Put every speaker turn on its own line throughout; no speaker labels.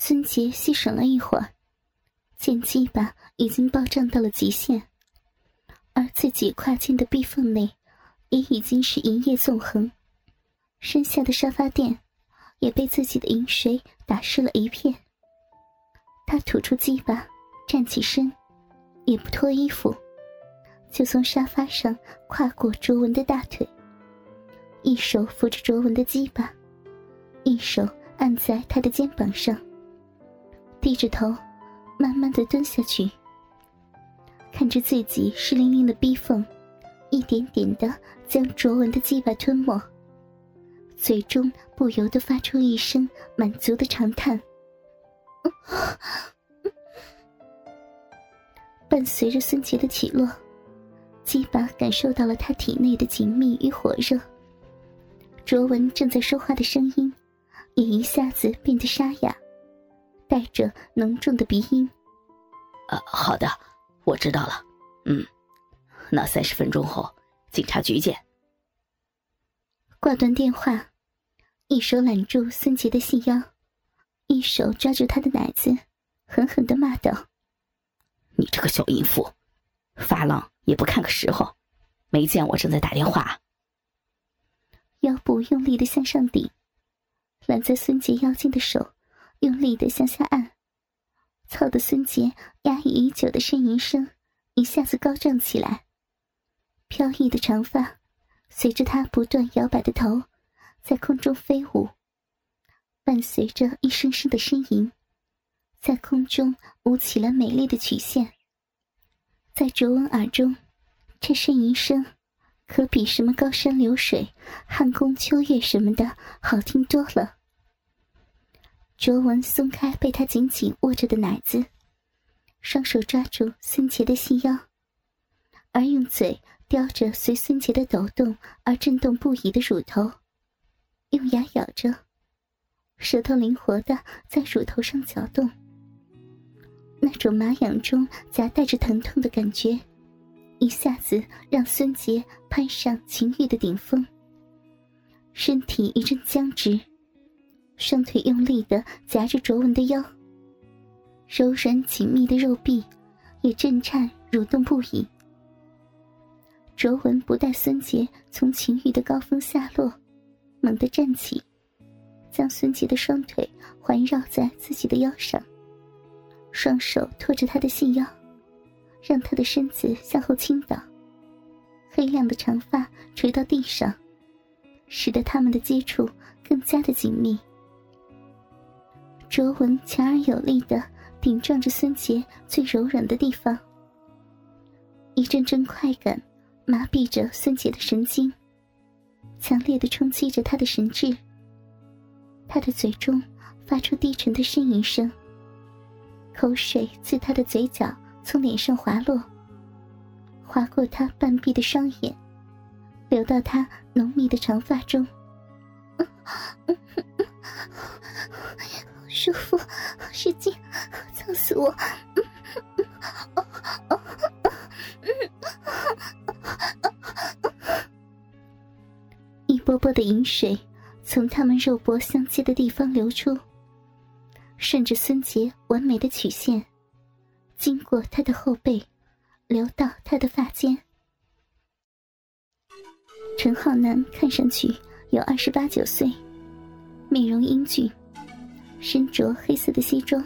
孙杰细审了一会儿，见鸡巴已经爆胀到了极限，而自己跨进的壁缝内也已经是一夜纵横，身下的沙发垫也被自己的饮水打湿了一片。他吐出鸡巴，站起身，也不脱衣服，就从沙发上跨过卓文的大腿，一手扶着卓文的鸡巴，一手按在他的肩膀上，低着头，慢慢的蹲下去，看着自己湿淋淋的逼缝，一点点的将卓文的鸡巴吞没，嘴中不由得发出一声满足的长叹。伴随着孙杰的起落，鸡巴感受到了他体内的紧密与火热。卓文正在说话的声音，也一下子变得沙哑，带着浓重的鼻音。
呃，好的，我知道了。嗯，那三十分钟后，警察局见。
挂断电话，一手揽住孙杰的细腰。一手抓住他的奶子，狠狠的骂道：“
你这个小淫妇，发浪也不看个时候，没见我正在打电话。”
腰部用力的向上顶，揽在孙杰腰间的手用力的向下按，操的孙杰压抑已久的呻吟声一下子高涨起来，飘逸的长发随着他不断摇摆的头在空中飞舞。伴随着一声声的呻吟，在空中舞起了美丽的曲线。在卓文耳中，这呻吟声可比什么高山流水、汉宫秋月什么的好听多了。卓文松开被他紧紧握着的奶子，双手抓住孙杰的细腰，而用嘴叼着随孙杰的抖动而震动不已的乳头，用牙咬着。舌头灵活的在乳头上搅动，那种麻痒中夹带着疼痛的感觉，一下子让孙杰攀上情欲的顶峰。身体一阵僵直，双腿用力的夹着卓文的腰，柔软紧密的肉臂也震颤蠕动不已。卓文不待孙杰从情欲的高峰下落，猛地站起。将孙杰的双腿环绕在自己的腰上，双手托着他的细腰，让他的身子向后倾倒，黑亮的长发垂到地上，使得他们的接触更加的紧密。卓文强而有力的顶撞着孙杰最柔软的地方，一阵阵快感麻痹着孙杰的神经，强烈的冲击着他的神智。他的嘴中发出低沉的呻吟声，口水自他的嘴角从脸上滑落，划过他半闭的双眼，流到他浓密的长发中。舒服，使劲，操死我！一波波的饮水。从他们肉搏相接的地方流出，顺着孙杰完美的曲线，经过他的后背，流到他的发间。陈浩南看上去有二十八九岁，面容英俊，身着黑色的西装。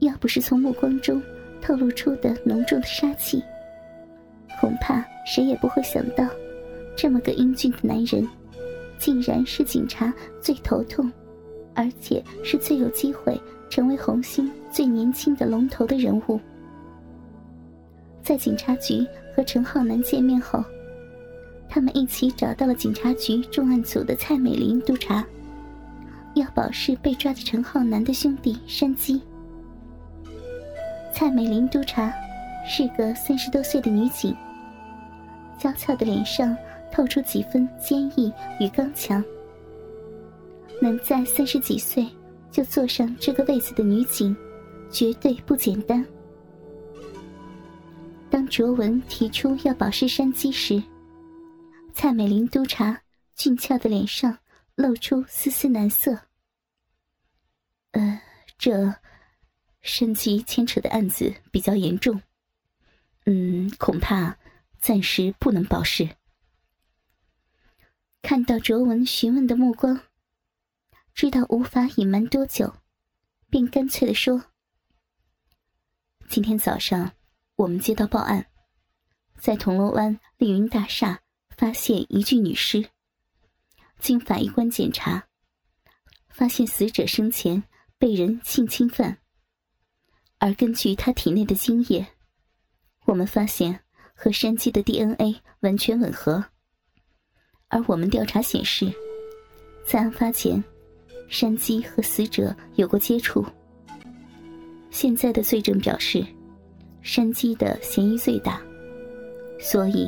要不是从目光中透露出的浓重的杀气，恐怕谁也不会想到，这么个英俊的男人。竟然是警察最头痛，而且是最有机会成为红星最年轻的龙头的人物。在警察局和陈浩南见面后，他们一起找到了警察局重案组的蔡美玲督察，要保释被抓的陈浩南的兄弟山鸡。蔡美玲督察是个三十多岁的女警，娇俏的脸上。透出几分坚毅与刚强。能在三十几岁就坐上这个位子的女警，绝对不简单。当卓文提出要保释山鸡时，蔡美玲督察俊俏的脸上露出丝丝难色。呃，
这山鸡牵扯的案子比较严重，嗯，恐怕暂时不能保释。
看到卓文询问的目光，知道无法隐瞒多久，便干脆的说：“
今天早上我们接到报案，在铜锣湾丽云大厦发现一具女尸。经法医官检查，发现死者生前被人性侵犯，而根据他体内的精液，我们发现和山鸡的 DNA 完全吻合。”而我们调查显示，在案发前，山鸡和死者有过接触。现在的罪证表示，山鸡的嫌疑最大，所以，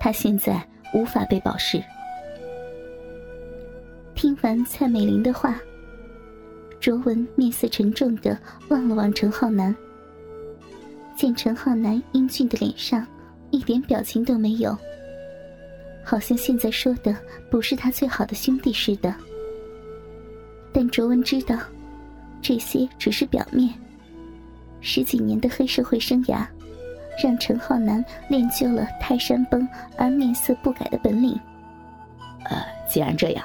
他现在无法被保释。
听完蔡美玲的话，卓文面色沉重的望了望陈浩南，见陈浩南英俊的脸上一点表情都没有。好像现在说的不是他最好的兄弟似的，但卓文知道，这些只是表面。十几年的黑社会生涯，让陈浩南练就了泰山崩而面色不改的本领。
呃，既然这样，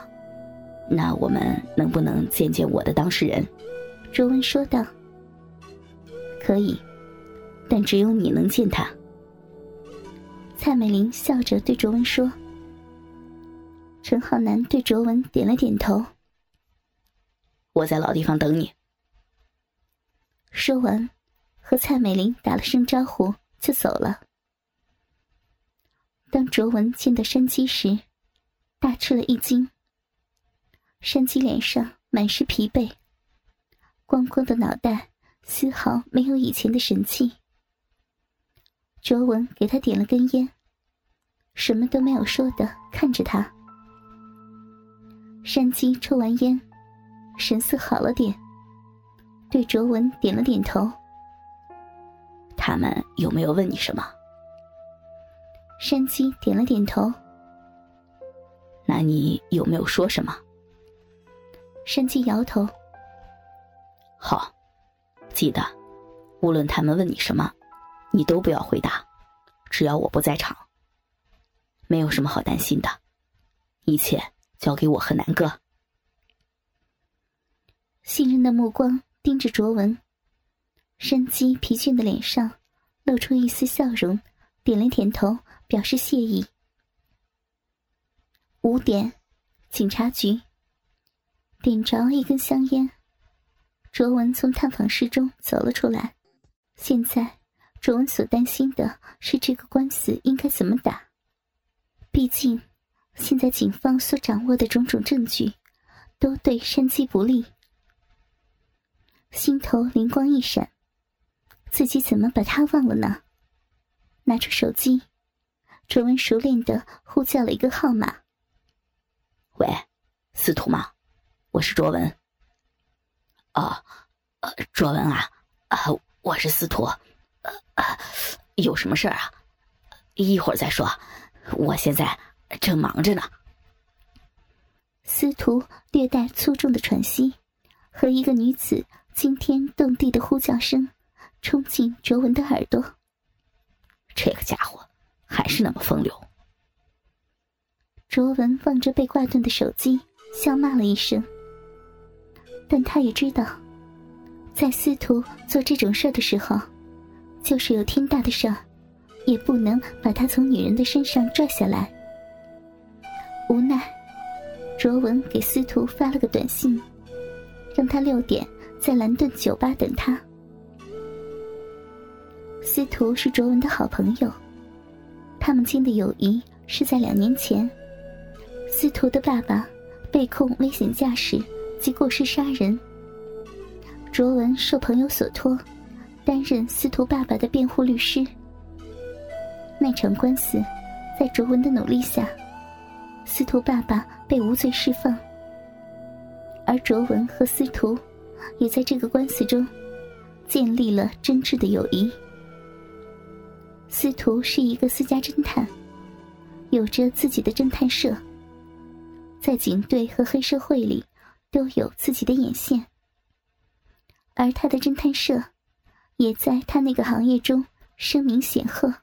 那我们能不能见见我的当事人？
卓文说道。
可以，但只有你能见他。
蔡美玲笑着对卓文说。陈浩南对卓文点了点头。
我在老地方等你。
说完，和蔡美玲打了声招呼就走了。当卓文见到山鸡时，大吃了一惊。山鸡脸上满是疲惫，光光的脑袋丝毫没有以前的神气。卓文给他点了根烟，什么都没有说的看着他。山鸡抽完烟，神色好了点，对卓文点了点头。
他们有没有问你什么？
山鸡点了点头。
那你有没有说什么？
山鸡摇头。
好，记得，无论他们问你什么，你都不要回答，只要我不在场。没有什么好担心的，一切。交给我和南哥。
信任的目光盯着卓文，山鸡疲倦的脸上露出一丝笑容，点了点头，表示谢意。五点，警察局。点着一根香烟，卓文从探访室中走了出来。现在，卓文所担心的是这个官司应该怎么打，毕竟。现在警方所掌握的种种证据，都对山鸡不利。心头灵光一闪，自己怎么把他忘了呢？拿出手机，卓文熟练的呼叫了一个号码：“
喂，司徒吗？我是卓文。哦，呃，卓文啊，啊，我是司徒，呃，有什么事儿啊？一会儿再说，我现在。”正忙着呢。
司徒略带粗重的喘息，和一个女子惊天动地的呼叫声，冲进卓文的耳朵。
这个家伙还是那么风流。
卓文望着被挂断的手机，笑骂了一声。但他也知道，在司徒做这种事的时候，就是有天大的事儿，也不能把他从女人的身上拽下来。无奈，卓文给司徒发了个短信，让他六点在蓝顿酒吧等他。司徒是卓文的好朋友，他们间的友谊是在两年前，司徒的爸爸被控危险驾驶及过失杀人。卓文受朋友所托，担任司徒爸爸的辩护律师。那场官司，在卓文的努力下。司徒爸爸被无罪释放，而卓文和司徒也在这个官司中建立了真挚的友谊。司徒是一个私家侦探，有着自己的侦探社，在警队和黑社会里都有自己的眼线。而他的侦探社，也在他那个行业中声名显赫。